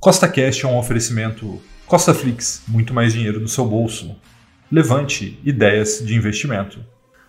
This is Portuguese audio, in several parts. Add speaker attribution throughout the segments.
Speaker 1: Costa Cash é um oferecimento Costa Flix, muito mais dinheiro no seu bolso. Levante ideias de investimento.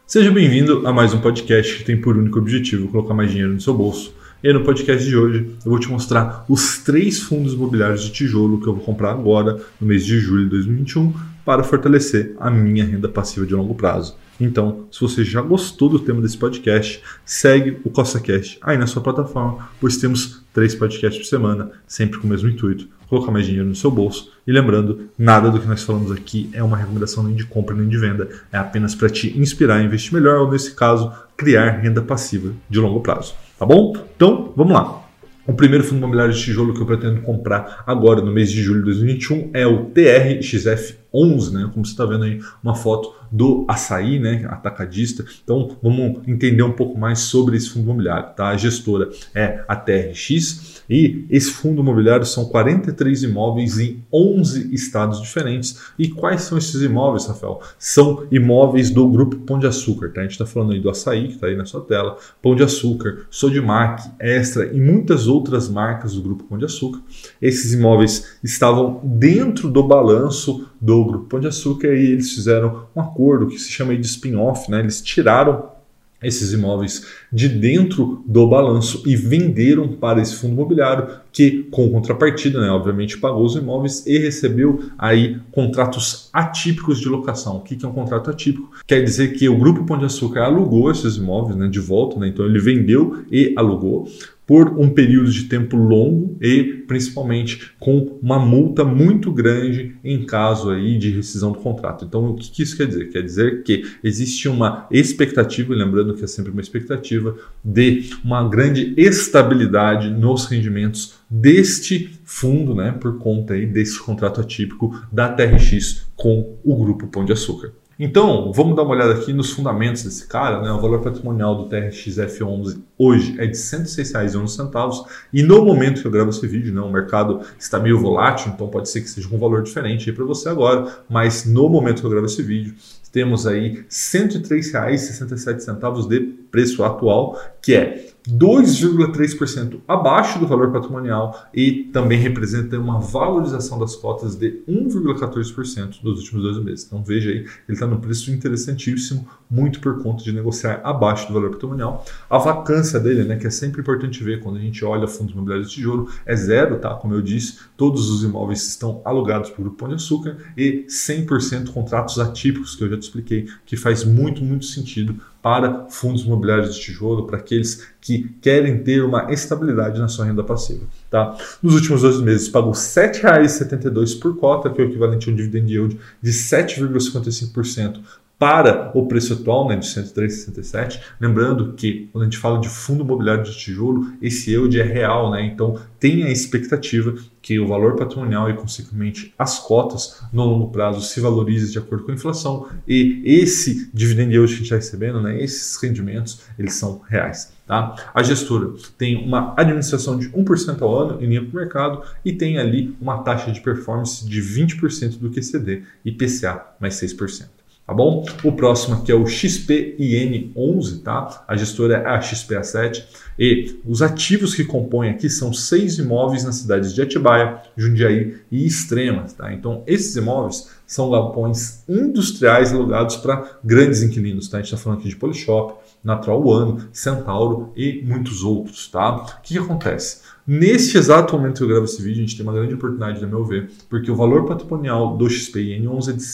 Speaker 1: Seja bem-vindo a mais um podcast que tem por único objetivo colocar mais dinheiro no seu bolso. E no podcast de hoje eu vou te mostrar os três fundos imobiliários de tijolo que eu vou comprar agora, no mês de julho de 2021, para fortalecer a minha renda passiva de longo prazo. Então, se você já gostou do tema desse podcast, segue o CostaCast aí na sua plataforma, pois temos três podcasts por semana, sempre com o mesmo intuito, colocar mais dinheiro no seu bolso. E lembrando, nada do que nós falamos aqui é uma recomendação nem de compra nem de venda, é apenas para te inspirar a investir melhor ou, nesse caso, criar renda passiva de longo prazo. Tá bom? Então, vamos lá. O primeiro fundo imobiliário de tijolo que eu pretendo comprar agora no mês de julho de 2021 é o TRXF 11, né? Como você está vendo aí uma foto do açaí, né? Atacadista. Então vamos entender um pouco mais sobre esse fundo imobiliário, tá? A gestora é a TRX e esse fundo imobiliário são 43 imóveis em 11 estados diferentes. E quais são esses imóveis, Rafael? São imóveis do grupo Pão de Açúcar, tá? A gente está falando aí do açaí que está aí na sua tela, Pão de Açúcar, Sodimac, Extra e muitas outras marcas do grupo Pão de Açúcar. Esses imóveis estavam dentro do balanço do Grupo Pão de Açúcar e eles fizeram um acordo que se chama de spin-off, né? Eles tiraram esses imóveis de dentro do balanço e venderam para esse fundo imobiliário que, com contrapartida, né, obviamente pagou os imóveis e recebeu aí contratos atípicos de locação. O que é um contrato atípico? Quer dizer que o Grupo Pão de Açúcar alugou esses imóveis né, de volta, né, então ele vendeu e alugou por um período de tempo longo e principalmente com uma multa muito grande em caso aí de rescisão do contrato. Então, o que isso quer dizer? Quer dizer que existe uma expectativa, lembrando que é sempre uma expectativa, de uma grande estabilidade nos rendimentos deste fundo, né, por conta aí desse contrato atípico da TRX com o grupo Pão de Açúcar. Então, vamos dar uma olhada aqui nos fundamentos desse cara. Né? O valor patrimonial do TRX-F11 hoje é de R$ 106,11 e no momento que eu gravo esse vídeo, né, o mercado está meio volátil, então pode ser que seja um valor diferente para você agora, mas no momento que eu gravo esse vídeo, temos aí R$ 103,67 de preço atual, que é 2,3% abaixo do valor patrimonial e também representa uma valorização das cotas de 1,14% nos últimos dois meses. Então veja aí, ele está no preço interessantíssimo, muito por conta de negociar abaixo do valor patrimonial. A vacância dele, né, que é sempre importante ver quando a gente olha fundos imobiliários de tijolo, é zero, tá? Como eu disse, todos os imóveis estão alugados pelo Grupo Pão de Açúcar e 100% contratos atípicos, que eu já te expliquei, que faz muito, muito sentido para fundos imobiliários de tijolo, para aqueles que querem ter uma estabilidade na sua renda passiva. Tá? Nos últimos dois meses pagou R$ 7,72 por cota, que é o equivalente a um dividend yield de 7,55% para o preço atual né, de 103,67. Lembrando que quando a gente fala de fundo imobiliário de tijolo, esse yield é real, né? então tem a expectativa que o valor patrimonial e, consequentemente, as cotas no longo prazo se valorizem de acordo com a inflação e esse dividend yield que a gente está recebendo, né, esses rendimentos, eles são reais. Tá? A gestora tem uma administração de 1% ao ano em linha para o mercado e tem ali uma taxa de performance de 20% do QCD e PCA mais 6% tá bom? O próximo aqui é o XPIN11, tá? A gestora é a XPA7 e os ativos que compõem aqui são seis imóveis nas cidades de Atibaia, Jundiaí e Extremas, tá? Então, esses imóveis são galpões industriais alugados para grandes inquilinos, tá? A gente está falando aqui de Polishop, Natural One, Centauro e muitos outros, tá? O que, que acontece? Neste exato momento que eu gravo esse vídeo, a gente tem uma grande oportunidade, a meu ver, porque o valor patrimonial do XPIN11 é de R$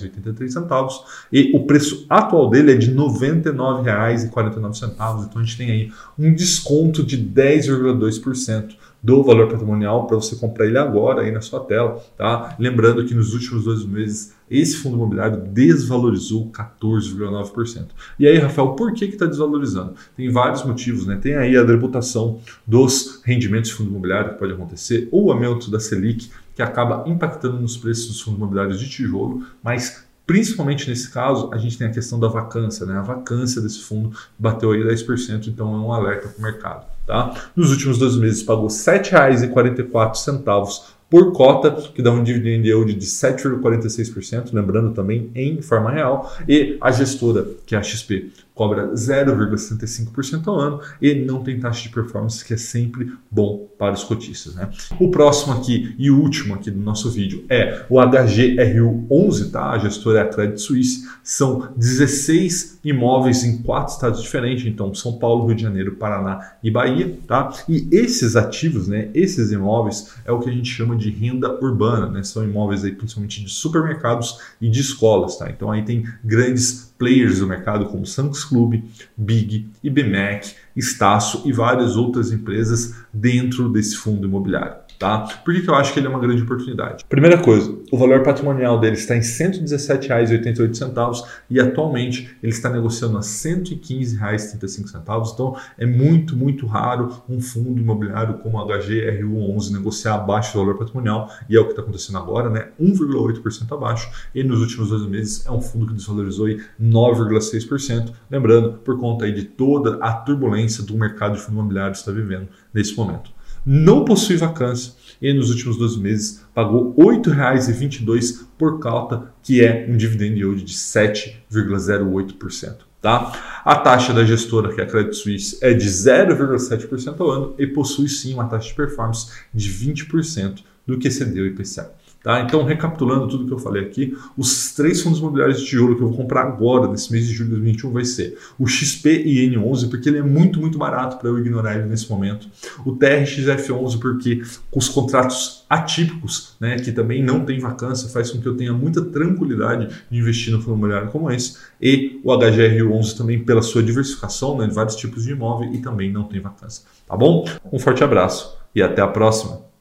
Speaker 1: 110,83 e o preço atual dele é de R$ 99,49. Então a gente tem aí um desconto de 10,2% do valor patrimonial para você comprar ele agora aí na sua tela, tá? Lembrando que nos últimos dois meses esse fundo imobiliário desvalorizou 14,9%. E aí, Rafael, por que está desvalorizando? Tem vários motivos, né? Tem aí a tributação dos rendimentos de fundo imobiliário que pode acontecer, ou o aumento da Selic, que acaba impactando nos preços dos fundos imobiliários de tijolo, mas Principalmente nesse caso, a gente tem a questão da vacância, né? A vacância desse fundo bateu aí 10%, então é um alerta para o mercado. Tá? Nos últimos dois meses pagou R$ 7,44 por cota, que dá um dividend yield de 7,46%, lembrando também em forma real, e a gestora, que é a XP, cobra 0,75% ao ano e não tem taxa de performance, que é sempre bom para os cotistas. Né? O próximo aqui e último aqui do nosso vídeo é o HGRU11, tá? a gestora é a Credit Suisse. São 16 imóveis em quatro estados diferentes, então São Paulo, Rio de Janeiro, Paraná e Bahia. Tá? E esses ativos, né, esses imóveis, é o que a gente chama de renda urbana, né? são imóveis aí, principalmente de supermercados e de escolas. Tá? Então aí tem grandes players do mercado como Sam's Club, Big, IBMEC, Estácio e várias outras empresas dentro desse fundo imobiliário. Tá? Por que, que eu acho que ele é uma grande oportunidade? Primeira coisa, o valor patrimonial dele está em R$ 117,88 e atualmente ele está negociando a R$ 115,35. Então é muito, muito raro um fundo imobiliário como a HGRU11 negociar abaixo do valor patrimonial e é o que está acontecendo agora, né? 1,8% abaixo e nos últimos dois meses é um fundo que desvalorizou 9,6%. Lembrando, por conta aí de toda a turbulência do mercado de fundo imobiliário está vivendo nesse momento não possui vacância e nos últimos 12 meses pagou R$ 8,22 por cauta, que é um dividend yield de 7,08%. Tá? A taxa da gestora, que é a Credit Suisse, é de 0,7% ao ano e possui sim uma taxa de performance de 20% do que excedeu o IPCA. Tá? Então, recapitulando tudo que eu falei aqui, os três fundos imobiliários de tijolo que eu vou comprar agora, nesse mês de julho de 2021, vai ser o XPIN11, porque ele é muito, muito barato para eu ignorar ele nesse momento. O TRXF11, porque com os contratos atípicos, né, que também não tem vacância, faz com que eu tenha muita tranquilidade de investir no fundo imobiliário como esse. E o HGR11 também pela sua diversificação né, de vários tipos de imóvel e também não tem vacância. Tá bom? Um forte abraço e até a próxima.